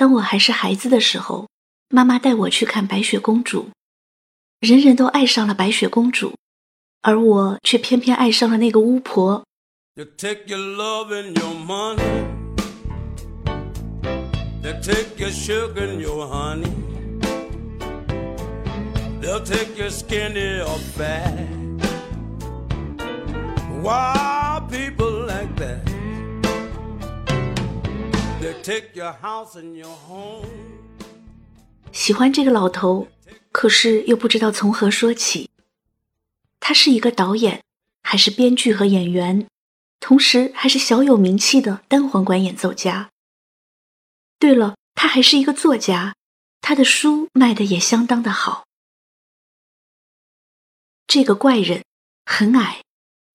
当我还是孩子的时候，妈妈带我去看白雪公主，人人都爱上了白雪公主，而我却偏偏爱上了那个巫婆。You take your love and your money. They take your sugar and your honey. They'll take your skinny or fat. Why people like that? 喜欢这个老头，可是又不知道从何说起。他是一个导演，还是编剧和演员，同时还是小有名气的单簧管演奏家。对了，他还是一个作家，他的书卖的也相当的好。这个怪人很矮，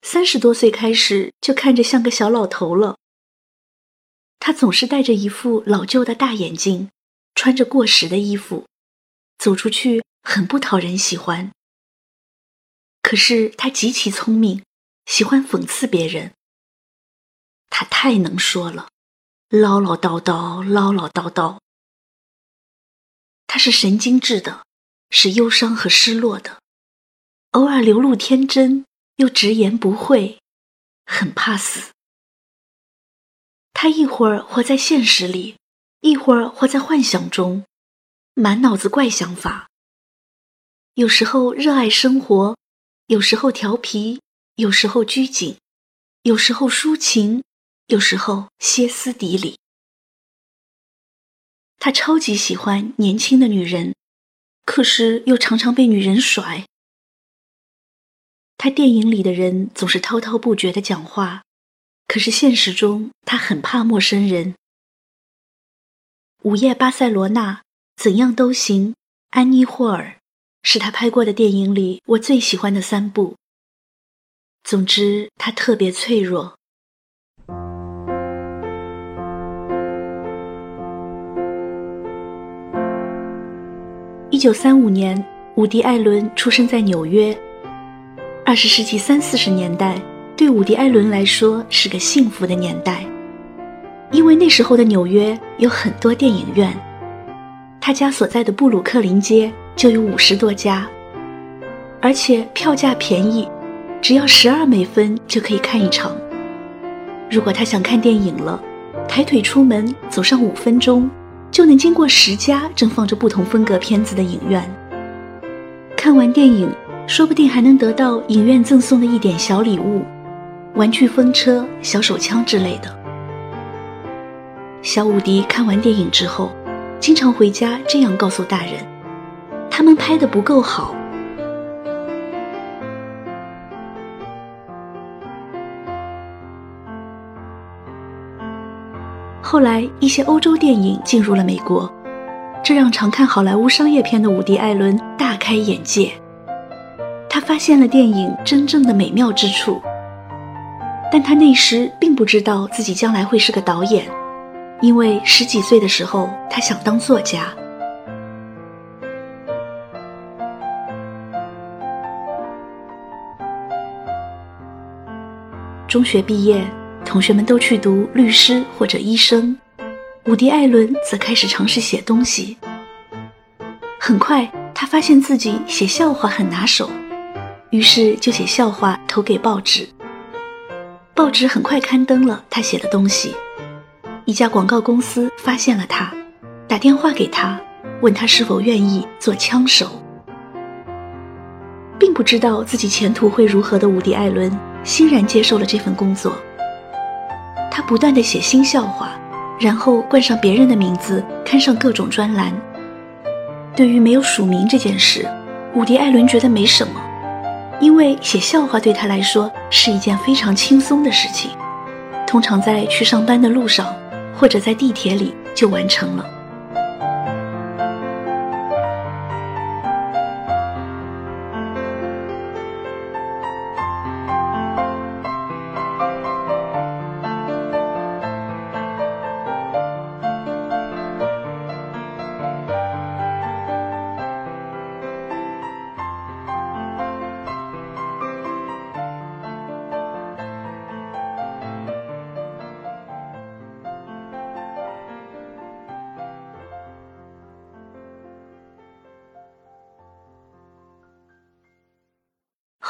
三十多岁开始就看着像个小老头了。他总是戴着一副老旧的大眼镜，穿着过时的衣服，走出去很不讨人喜欢。可是他极其聪明，喜欢讽刺别人。他太能说了，唠唠叨叨，唠唠叨叨。他是神经质的，是忧伤和失落的，偶尔流露天真，又直言不讳，很怕死。他一会儿活在现实里，一会儿活在幻想中，满脑子怪想法。有时候热爱生活，有时候调皮，有时候拘谨，有时候抒情，有时候歇斯底里。他超级喜欢年轻的女人，可是又常常被女人甩。他电影里的人总是滔滔不绝的讲话，可是现实中他很怕陌生人。午夜巴塞罗那，怎样都行，安妮霍尔。是他拍过的电影里我最喜欢的三部。总之，他特别脆弱。一九三五年，伍迪·艾伦出生在纽约。二十世纪三四十年代，对伍迪·艾伦来说是个幸福的年代，因为那时候的纽约有很多电影院。他家所在的布鲁克林街。就有五十多家，而且票价便宜，只要十二美分就可以看一场。如果他想看电影了，抬腿出门，走上五分钟，就能经过十家正放着不同风格片子的影院。看完电影，说不定还能得到影院赠送的一点小礼物，玩具风车、小手枪之类的。小伍迪看完电影之后，经常回家这样告诉大人。他们拍的不够好。后来，一些欧洲电影进入了美国，这让常看好莱坞商业片的伍迪·艾伦大开眼界。他发现了电影真正的美妙之处，但他那时并不知道自己将来会是个导演，因为十几岁的时候，他想当作家。中学毕业，同学们都去读律师或者医生，伍迪·艾伦则开始尝试写东西。很快，他发现自己写笑话很拿手，于是就写笑话投给报纸。报纸很快刊登了他写的东西。一家广告公司发现了他，打电话给他，问他是否愿意做枪手。并不知道自己前途会如何的伍迪·艾伦。欣然接受了这份工作。他不断的写新笑话，然后冠上别人的名字，刊上各种专栏。对于没有署名这件事，伍迪·艾伦觉得没什么，因为写笑话对他来说是一件非常轻松的事情，通常在去上班的路上或者在地铁里就完成了。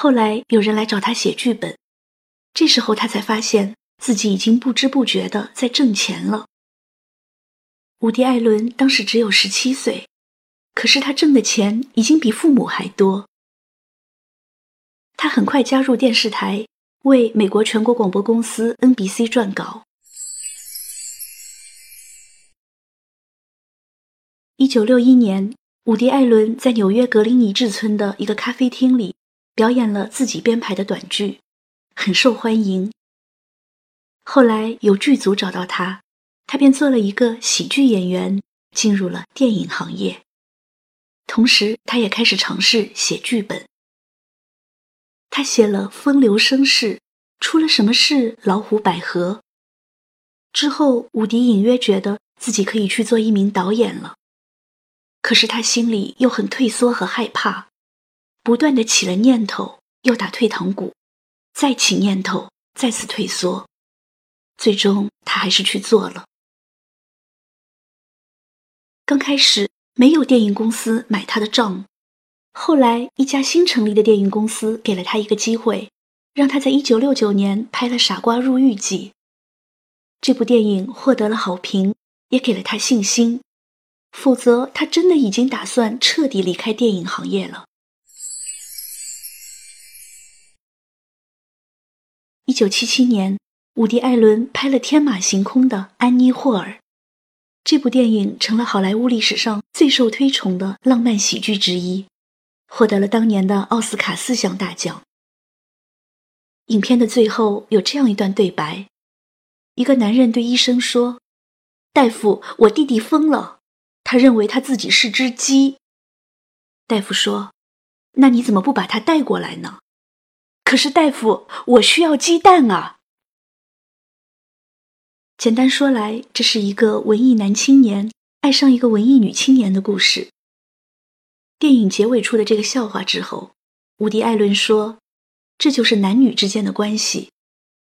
后来有人来找他写剧本，这时候他才发现自己已经不知不觉的在挣钱了。伍迪·艾伦当时只有十七岁，可是他挣的钱已经比父母还多。他很快加入电视台，为美国全国广播公司 NBC 撰稿。一九六一年，伍迪·艾伦在纽约格林尼治村的一个咖啡厅里表演了自己编排的短剧，很受欢迎。后来有剧组找到他。他便做了一个喜剧演员，进入了电影行业。同时，他也开始尝试写剧本。他写了《风流声势》，出了什么事？老虎百合。之后，伍迪隐约觉得自己可以去做一名导演了。可是他心里又很退缩和害怕，不断的起了念头，又打退堂鼓，再起念头，再次退缩。最终，他还是去做了。刚开始没有电影公司买他的账，后来一家新成立的电影公司给了他一个机会，让他在一九六九年拍了《傻瓜入狱记》。这部电影获得了好评，也给了他信心，否则他真的已经打算彻底离开电影行业了。一九七七年，伍迪·艾伦拍了天马行空的《安妮·霍尔》。这部电影成了好莱坞历史上最受推崇的浪漫喜剧之一，获得了当年的奥斯卡四项大奖。影片的最后有这样一段对白：一个男人对医生说：“大夫，我弟弟疯了，他认为他自己是只鸡。”大夫说：“那你怎么不把他带过来呢？”可是大夫，我需要鸡蛋啊。简单说来，这是一个文艺男青年爱上一个文艺女青年的故事。电影结尾处的这个笑话之后，伍迪·艾伦说：“这就是男女之间的关系，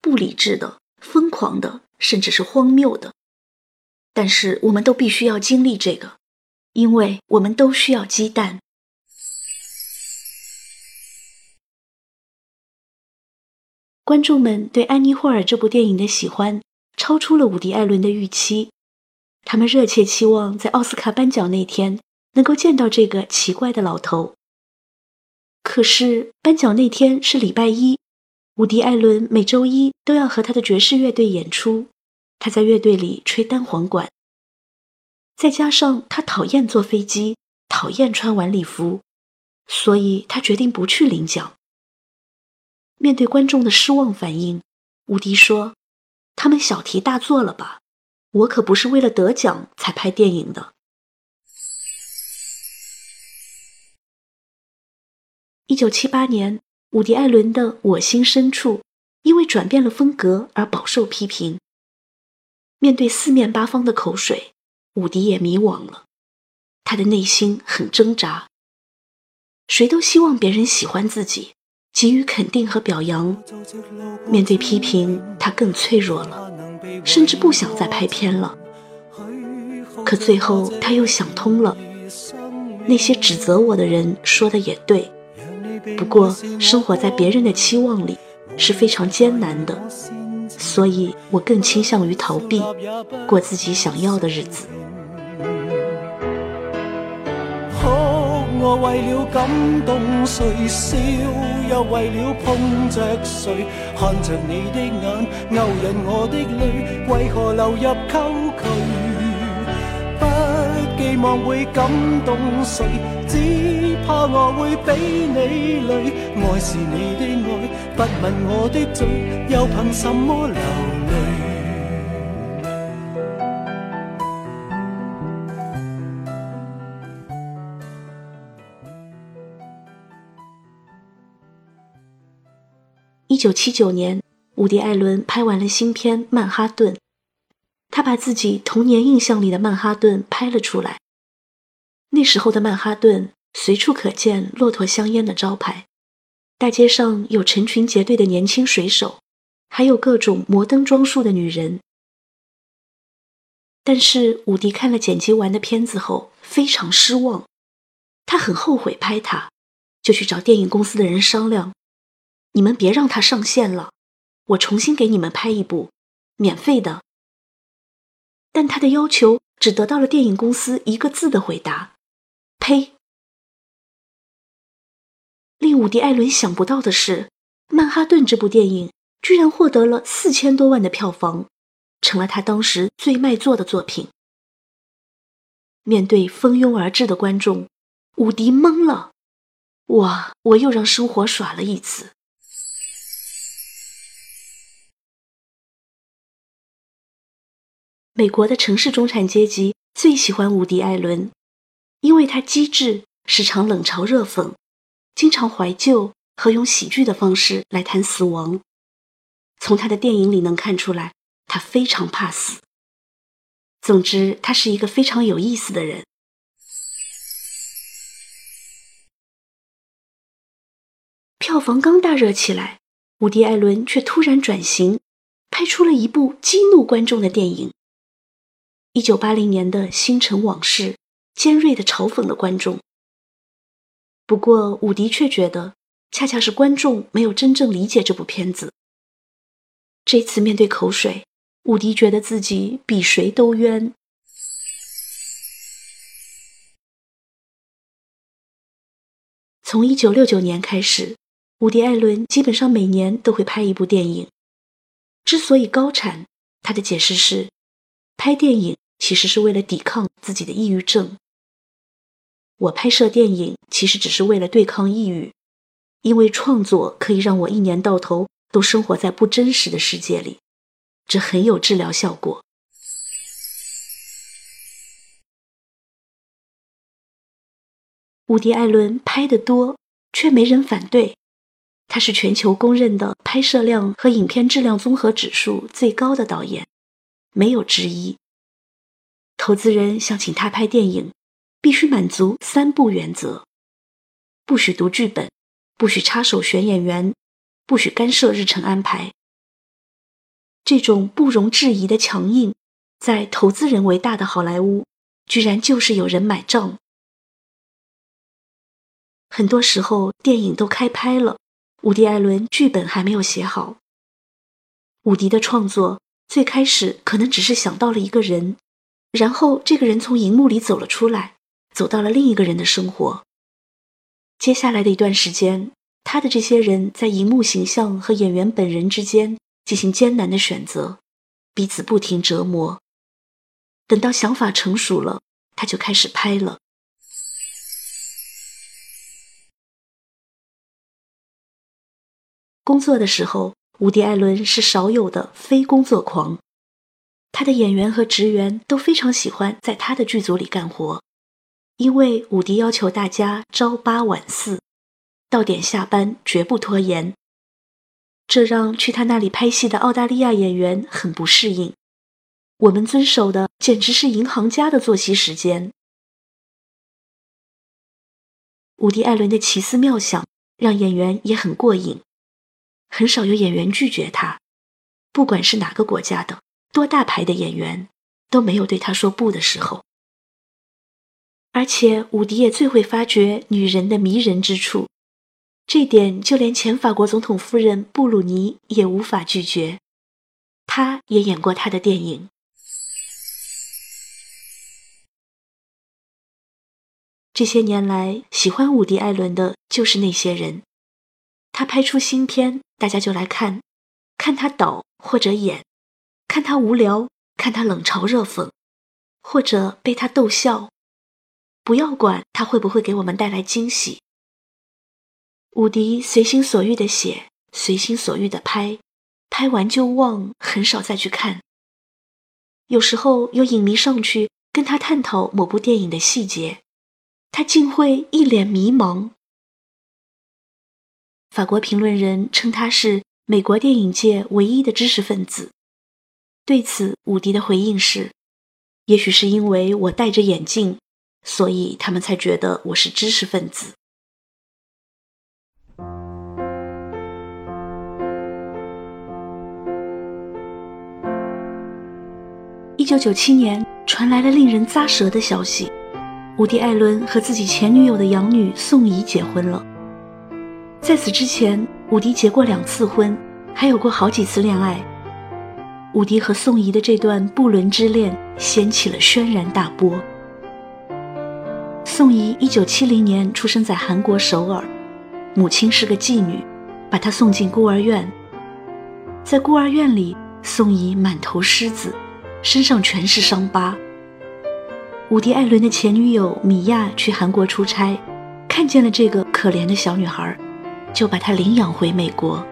不理智的、疯狂的，甚至是荒谬的。但是我们都必须要经历这个，因为我们都需要鸡蛋。”观众们对《安妮·霍尔》这部电影的喜欢。超出了伍迪·艾伦的预期，他们热切期望在奥斯卡颁奖那天能够见到这个奇怪的老头。可是颁奖那天是礼拜一，伍迪·艾伦每周一都要和他的爵士乐队演出，他在乐队里吹单簧管。再加上他讨厌坐飞机，讨厌穿晚礼服，所以他决定不去领奖。面对观众的失望反应，伍迪说。他们小题大做了吧？我可不是为了得奖才拍电影的。一九七八年，伍迪·艾伦的《我心深处》因为转变了风格而饱受批评。面对四面八方的口水，伍迪也迷惘了，他的内心很挣扎。谁都希望别人喜欢自己。给予肯定和表扬，面对批评，他更脆弱了，甚至不想再拍片了。可最后他又想通了，那些指责我的人说的也对。不过生活在别人的期望里是非常艰难的，所以我更倾向于逃避，过自己想要的日子。我为了感动谁笑，又为了碰着谁，看着你的眼勾引我的泪，为何流入沟渠？不寄望会感动谁，只怕我会比你累。爱是你的爱，不问我的罪，又凭什么流一九七九年，伍迪·艾伦拍完了新片《曼哈顿》，他把自己童年印象里的曼哈顿拍了出来。那时候的曼哈顿，随处可见骆驼香烟的招牌，大街上有成群结队的年轻水手，还有各种摩登装束的女人。但是伍迪看了剪辑完的片子后，非常失望，他很后悔拍它，就去找电影公司的人商量。你们别让他上线了，我重新给你们拍一部，免费的。”但他的要求只得到了电影公司一个字的回答：“呸！”令伍迪·艾伦想不到的是，《曼哈顿》这部电影居然获得了四千多万的票房，成了他当时最卖座的作品。面对蜂拥而至的观众，伍迪懵了：“哇，我又让生活耍了一次。”美国的城市中产阶级最喜欢伍迪·艾伦，因为他机智，时常冷嘲热讽。经常怀旧和用喜剧的方式来谈死亡，从他的电影里能看出来，他非常怕死。总之，他是一个非常有意思的人。票房刚大热起来，伍迪·艾伦却突然转型，拍出了一部激怒观众的电影。一九八零年的《星辰往事》，尖锐的嘲讽了观众。不过，伍迪却觉得，恰恰是观众没有真正理解这部片子。这次面对口水，伍迪觉得自己比谁都冤。从一九六九年开始，伍迪·艾伦基本上每年都会拍一部电影。之所以高产，他的解释是，拍电影其实是为了抵抗自己的抑郁症。我拍摄电影其实只是为了对抗抑郁，因为创作可以让我一年到头都生活在不真实的世界里，这很有治疗效果。伍迪·艾伦拍的多，却没人反对，他是全球公认的拍摄量和影片质量综合指数最高的导演，没有之一。投资人想请他拍电影。必须满足三不原则：不许读剧本，不许插手选演员，不许干涉日程安排。这种不容置疑的强硬，在投资人为大的好莱坞，居然就是有人买账。很多时候，电影都开拍了，伍迪·艾伦剧本还没有写好。伍迪的创作最开始可能只是想到了一个人，然后这个人从荧幕里走了出来。走到了另一个人的生活。接下来的一段时间，他的这些人在荧幕形象和演员本人之间进行艰难的选择，彼此不停折磨。等到想法成熟了，他就开始拍了。工作的时候，伍迪·艾伦是少有的非工作狂，他的演员和职员都非常喜欢在他的剧组里干活。因为伍迪要求大家朝八晚四，到点下班绝不拖延，这让去他那里拍戏的澳大利亚演员很不适应。我们遵守的简直是银行家的作息时间。伍迪·艾伦的奇思妙想让演员也很过瘾，很少有演员拒绝他，不管是哪个国家的、多大牌的演员，都没有对他说不的时候。而且，伍迪也最会发掘女人的迷人之处，这点就连前法国总统夫人布鲁尼也无法拒绝。他也演过他的电影。这些年来，喜欢伍迪·艾伦的就是那些人。他拍出新片，大家就来看，看他导或者演，看他无聊，看他冷嘲热讽，或者被他逗笑。不要管他会不会给我们带来惊喜。伍迪随心所欲的写，随心所欲的拍，拍完就忘，很少再去看。有时候有影迷上去跟他探讨某部电影的细节，他竟会一脸迷茫。法国评论人称他是美国电影界唯一的知识分子。对此，伍迪的回应是：“也许是因为我戴着眼镜。”所以他们才觉得我是知识分子。一九九七年，传来了令人咂舌的消息：伍迪·艾伦和自己前女友的养女宋怡结婚了。在此之前，伍迪结过两次婚，还有过好几次恋爱。伍迪和宋怡的这段不伦之恋掀起了轩然大波。宋怡一九七零年出生在韩国首尔，母亲是个妓女，把她送进孤儿院。在孤儿院里，宋怡满头虱子，身上全是伤疤。伍迪·艾伦的前女友米娅去韩国出差，看见了这个可怜的小女孩，就把他领养回美国。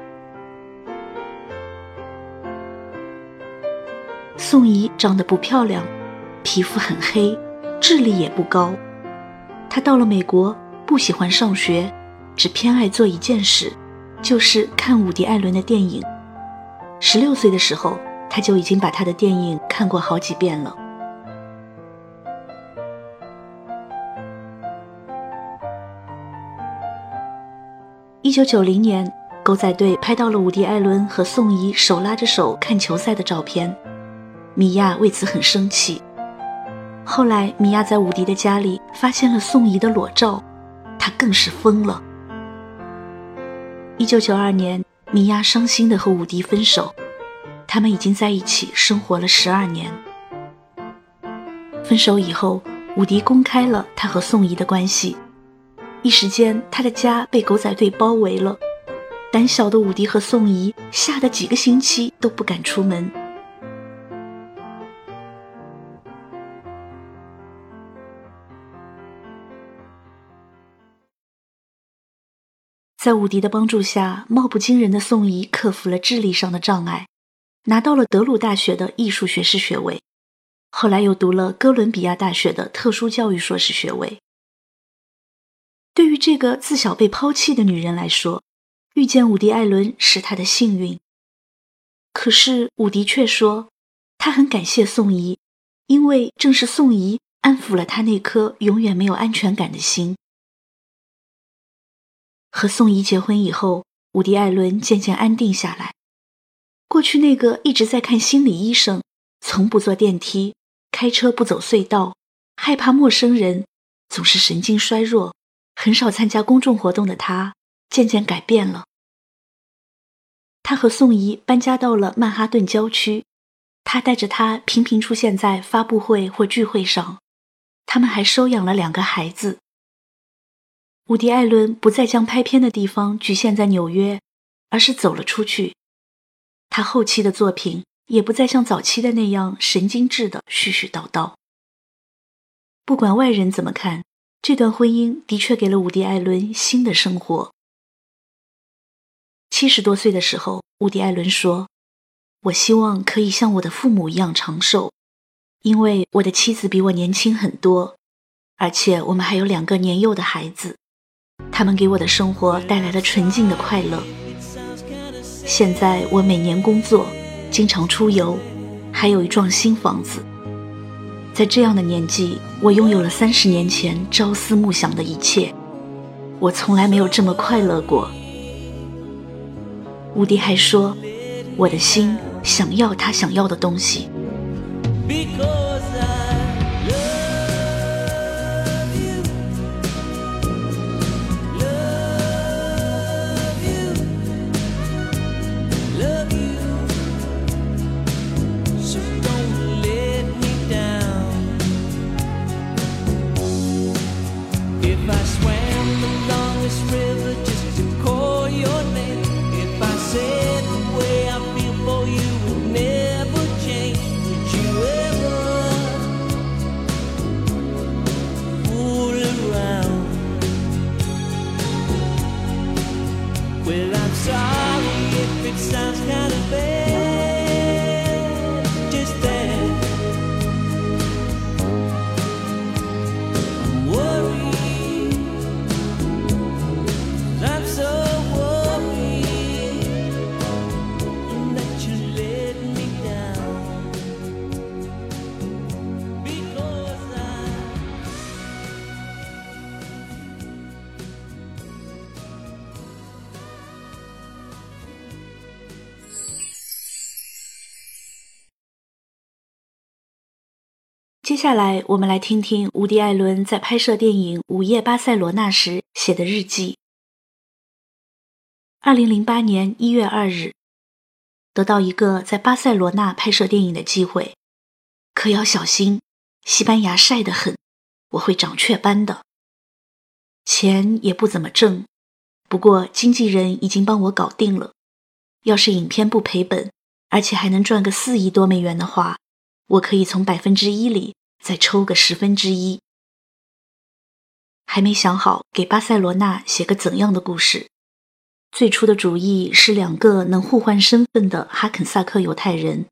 宋怡长得不漂亮，皮肤很黑，智力也不高。她到了美国，不喜欢上学，只偏爱做一件事，就是看伍迪·艾伦的电影。十六岁的时候，她就已经把他的电影看过好几遍了。一九九零年，狗仔队拍到了伍迪·艾伦和宋怡手拉着手看球赛的照片，米娅为此很生气。后来，米娅在伍迪的家里发现了宋怡的裸照，她更是疯了。一九九二年，米娅伤心的和伍迪分手，他们已经在一起生活了十二年。分手以后，伍迪公开了他和宋怡的关系。一时间，他的家被狗仔队包围了。胆小的伍迪和宋怡吓得几个星期都不敢出门。在伍迪的帮助下，貌不惊人的宋怡克服了智力上的障碍，拿到了德鲁大学的艺术学士学位，后来又读了哥伦比亚大学的特殊教育硕士学位。对于这个自小被抛弃的女人来说，遇见伍迪·艾伦是她的幸运。可是伍迪却说，他很感谢宋怡，因为正是宋怡安抚了他那颗永远没有安全感的心。和宋怡结婚以后，伍迪·艾伦渐渐安定下来。过去那个一直在看心理医生、从不坐电梯、开车不走隧道、害怕陌生人、总是神经衰弱。很少参加公众活动的他，渐渐改变了。他和宋怡搬家到了曼哈顿郊区，他带着她频频出现在发布会或聚会上。他们还收养了两个孩子。伍迪·艾伦不再将拍片的地方局限在纽约，而是走了出去。他后期的作品也不再像早期的那样神经质的絮絮叨叨。不管外人怎么看。这段婚姻的确给了伍迪·艾伦新的生活。七十多岁的时候，伍迪·艾伦说：“我希望可以像我的父母一样长寿，因为我的妻子比我年轻很多，而且我们还有两个年幼的孩子，他们给我的生活带来了纯净的快乐。现在我每年工作，经常出游，还有一幢新房子。”在这样的年纪，我拥有了三十年前朝思暮想的一切，我从来没有这么快乐过。吴迪还说，我的心想要他想要的东西。接下来，我们来听听伍迪·艾伦在拍摄电影《午夜巴塞罗那》时写的日记。二零零八年一月二日，得到一个在巴塞罗那拍摄电影的机会，可要小心，西班牙晒得很，我会长雀斑的。钱也不怎么挣，不过经纪人已经帮我搞定了。要是影片不赔本，而且还能赚个四亿多美元的话，我可以从百分之一里再抽个十分之一。还没想好给巴塞罗那写个怎样的故事。最初的主意是两个能互换身份的哈肯萨克犹太人，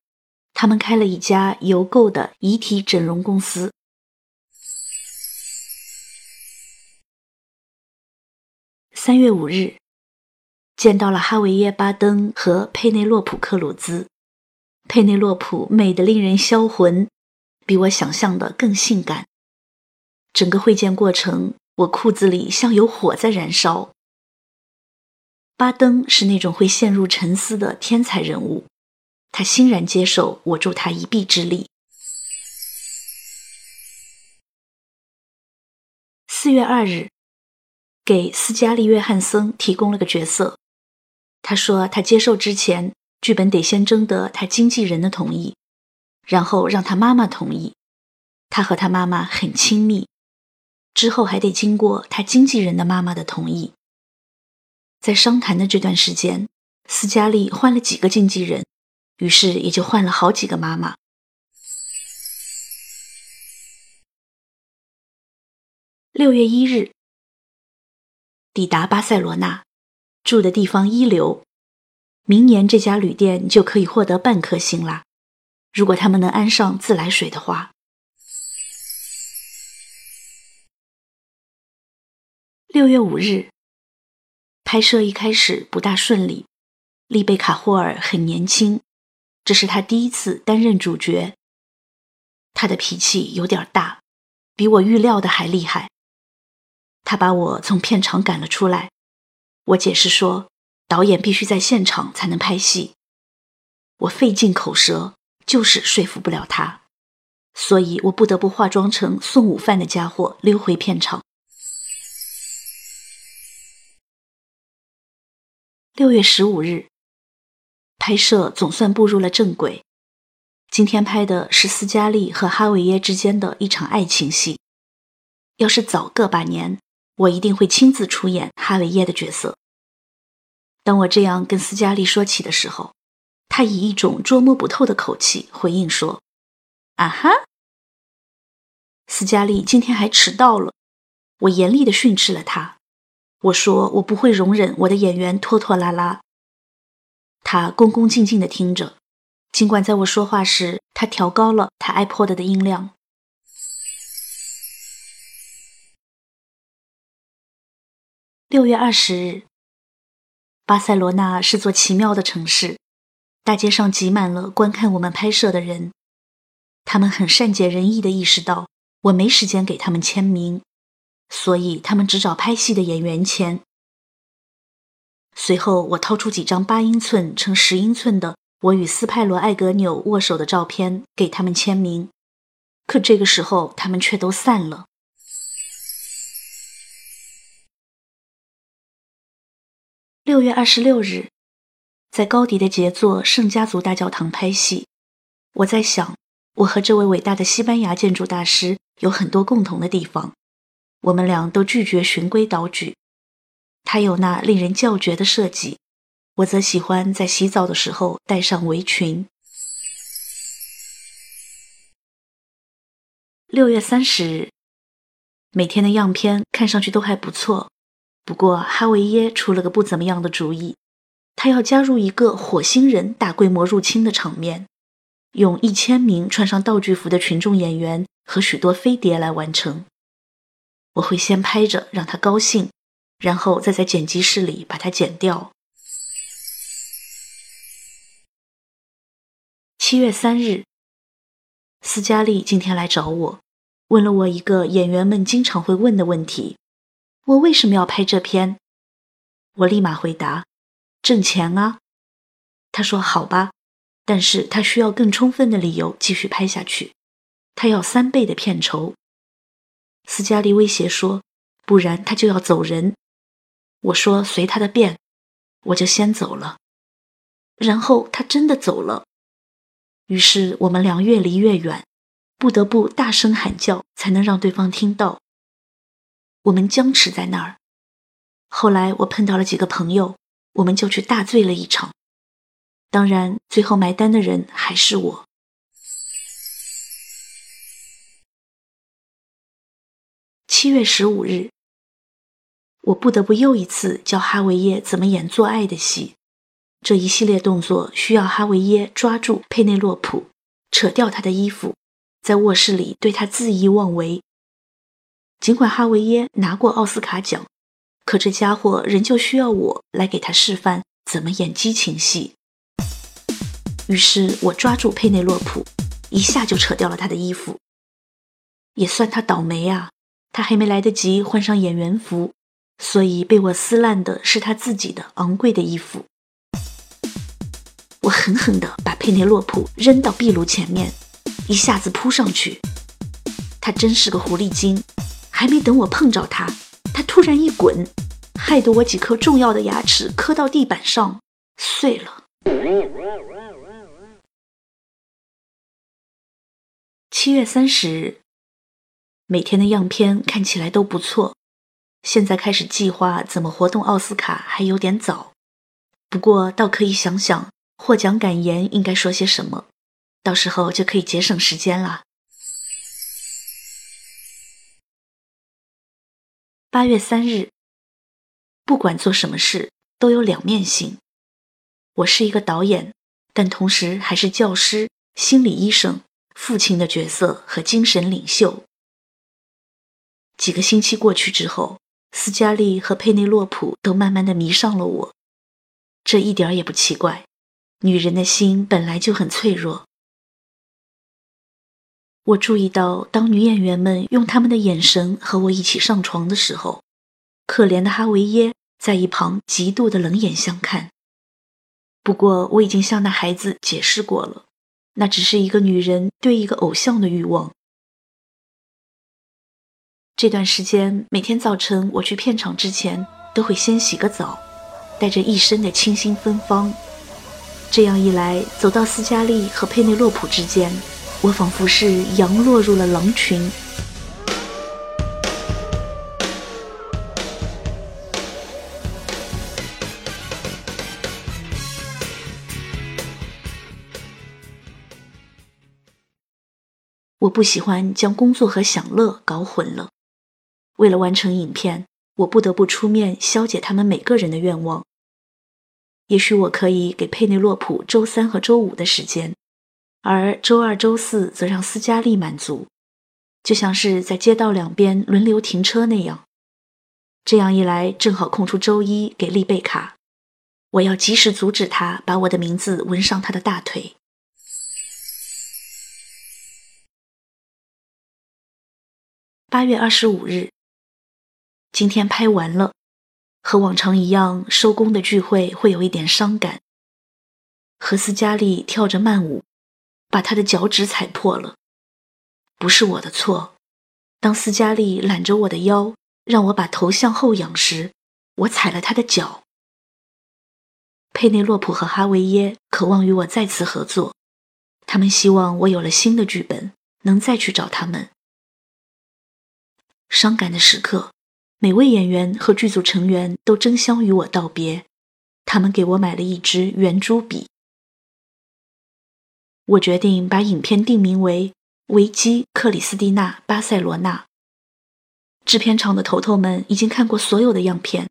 他们开了一家邮购的遗体整容公司。三月五日，见到了哈维耶·巴登和佩内洛普·克鲁兹。佩内洛普美得令人销魂，比我想象的更性感。整个会见过程，我裤子里像有火在燃烧。巴登是那种会陷入沉思的天才人物，他欣然接受我助他一臂之力。四月二日。给斯嘉丽·约翰森提供了个角色。他说，他接受之前，剧本得先征得他经纪人的同意，然后让他妈妈同意。他和他妈妈很亲密，之后还得经过他经纪人的妈妈的同意。在商谈的这段时间，斯嘉丽换了几个经纪人，于是也就换了好几个妈妈。六月一日。抵达巴塞罗那，住的地方一流。明年这家旅店就可以获得半颗星啦。如果他们能安上自来水的话。六月五日，拍摄一开始不大顺利。丽贝卡·霍尔很年轻，这是他第一次担任主角。他的脾气有点大，比我预料的还厉害。他把我从片场赶了出来。我解释说，导演必须在现场才能拍戏。我费尽口舌，就是说服不了他，所以我不得不化妆成送午饭的家伙溜回片场。六月十五日，拍摄总算步入了正轨。今天拍的是斯嘉丽和哈维耶之间的一场爱情戏。要是早个把年。我一定会亲自出演哈维耶的角色。当我这样跟斯嘉丽说起的时候，他以一种捉摸不透的口气回应说：“啊哈。”斯嘉丽今天还迟到了，我严厉的训斥了他。我说：“我不会容忍我的演员拖拖拉拉。”他恭恭敬敬的听着，尽管在我说话时，他调高了他 iPod 的音量。六月二十日，巴塞罗那是座奇妙的城市，大街上挤满了观看我们拍摄的人。他们很善解人意地意识到我没时间给他们签名，所以他们只找拍戏的演员签。随后，我掏出几张八英寸乘十英寸的我与斯派罗·艾格纽握手的照片给他们签名，可这个时候他们却都散了。六月二十六日，在高迪的杰作圣家族大教堂拍戏。我在想，我和这位伟大的西班牙建筑大师有很多共同的地方。我们俩都拒绝循规蹈矩。他有那令人叫绝的设计，我则喜欢在洗澡的时候戴上围裙。六月三十日，每天的样片看上去都还不错。不过，哈维耶出了个不怎么样的主意，他要加入一个火星人大规模入侵的场面，用一千名穿上道具服的群众演员和许多飞碟来完成。我会先拍着让他高兴，然后再在剪辑室里把它剪掉。七月三日，斯嘉丽今天来找我，问了我一个演员们经常会问的问题。我为什么要拍这篇？我立马回答：“挣钱啊。”他说：“好吧，但是他需要更充分的理由继续拍下去，他要三倍的片酬。”斯嘉丽威胁说：“不然他就要走人。”我说：“随他的便。”我就先走了。然后他真的走了，于是我们俩越离越远，不得不大声喊叫才能让对方听到。我们僵持在那儿。后来我碰到了几个朋友，我们就去大醉了一场。当然，最后买单的人还是我。七月十五日，我不得不又一次教哈维耶怎么演做爱的戏。这一系列动作需要哈维耶抓住佩内洛普，扯掉她的衣服，在卧室里对她恣意妄为。尽管哈维耶拿过奥斯卡奖，可这家伙仍旧需要我来给他示范怎么演激情戏。于是我抓住佩内洛普，一下就扯掉了他的衣服。也算他倒霉啊，他还没来得及换上演员服，所以被我撕烂的是他自己的昂贵的衣服。我狠狠地把佩内洛普扔到壁炉前面，一下子扑上去。他真是个狐狸精，还没等我碰着他，他突然一滚，害得我几颗重要的牙齿磕到地板上，碎了。七月三十日，每天的样片看起来都不错。现在开始计划怎么活动奥斯卡还有点早，不过倒可以想想。获奖感言应该说些什么？到时候就可以节省时间了。八月三日，不管做什么事都有两面性。我是一个导演，但同时还是教师、心理医生、父亲的角色和精神领袖。几个星期过去之后，斯嘉丽和佩内洛普都慢慢的迷上了我，这一点也不奇怪。女人的心本来就很脆弱。我注意到，当女演员们用他们的眼神和我一起上床的时候，可怜的哈维耶在一旁极度的冷眼相看。不过，我已经向那孩子解释过了，那只是一个女人对一个偶像的欲望。这段时间，每天早晨我去片场之前，都会先洗个澡，带着一身的清新芬芳。这样一来，走到斯嘉丽和佩内洛普之间，我仿佛是羊落入了狼群。我不喜欢将工作和享乐搞混了。为了完成影片，我不得不出面消解他们每个人的愿望。也许我可以给佩内洛普周三和周五的时间，而周二、周四则让斯嘉丽满足，就像是在街道两边轮流停车那样。这样一来，正好空出周一给丽贝卡。我要及时阻止他把我的名字纹上他的大腿。八月二十五日，今天拍完了。和往常一样，收工的聚会会有一点伤感。和斯嘉丽跳着慢舞，把他的脚趾踩破了，不是我的错。当斯嘉丽揽着我的腰，让我把头向后仰时，我踩了他的脚。佩内洛普和哈维耶渴望与我再次合作，他们希望我有了新的剧本，能再去找他们。伤感的时刻。每位演员和剧组成员都争相与我道别，他们给我买了一支圆珠笔。我决定把影片定名为《维基·克里斯蒂娜·巴塞罗那》。制片厂的头头们已经看过所有的样片，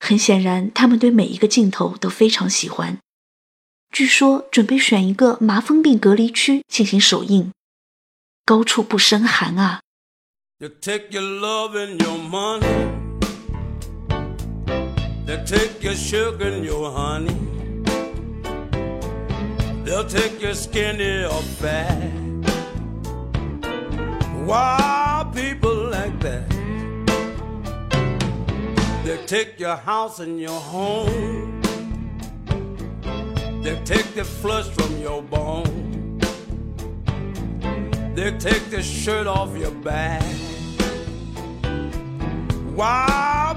很显然，他们对每一个镜头都非常喜欢。据说准备选一个麻风病隔离区进行首映，高处不胜寒啊 They'll take your skinny or fat. Why people like that? They take your house and your home. They take the flesh from your bone. They take the shirt off your back. Why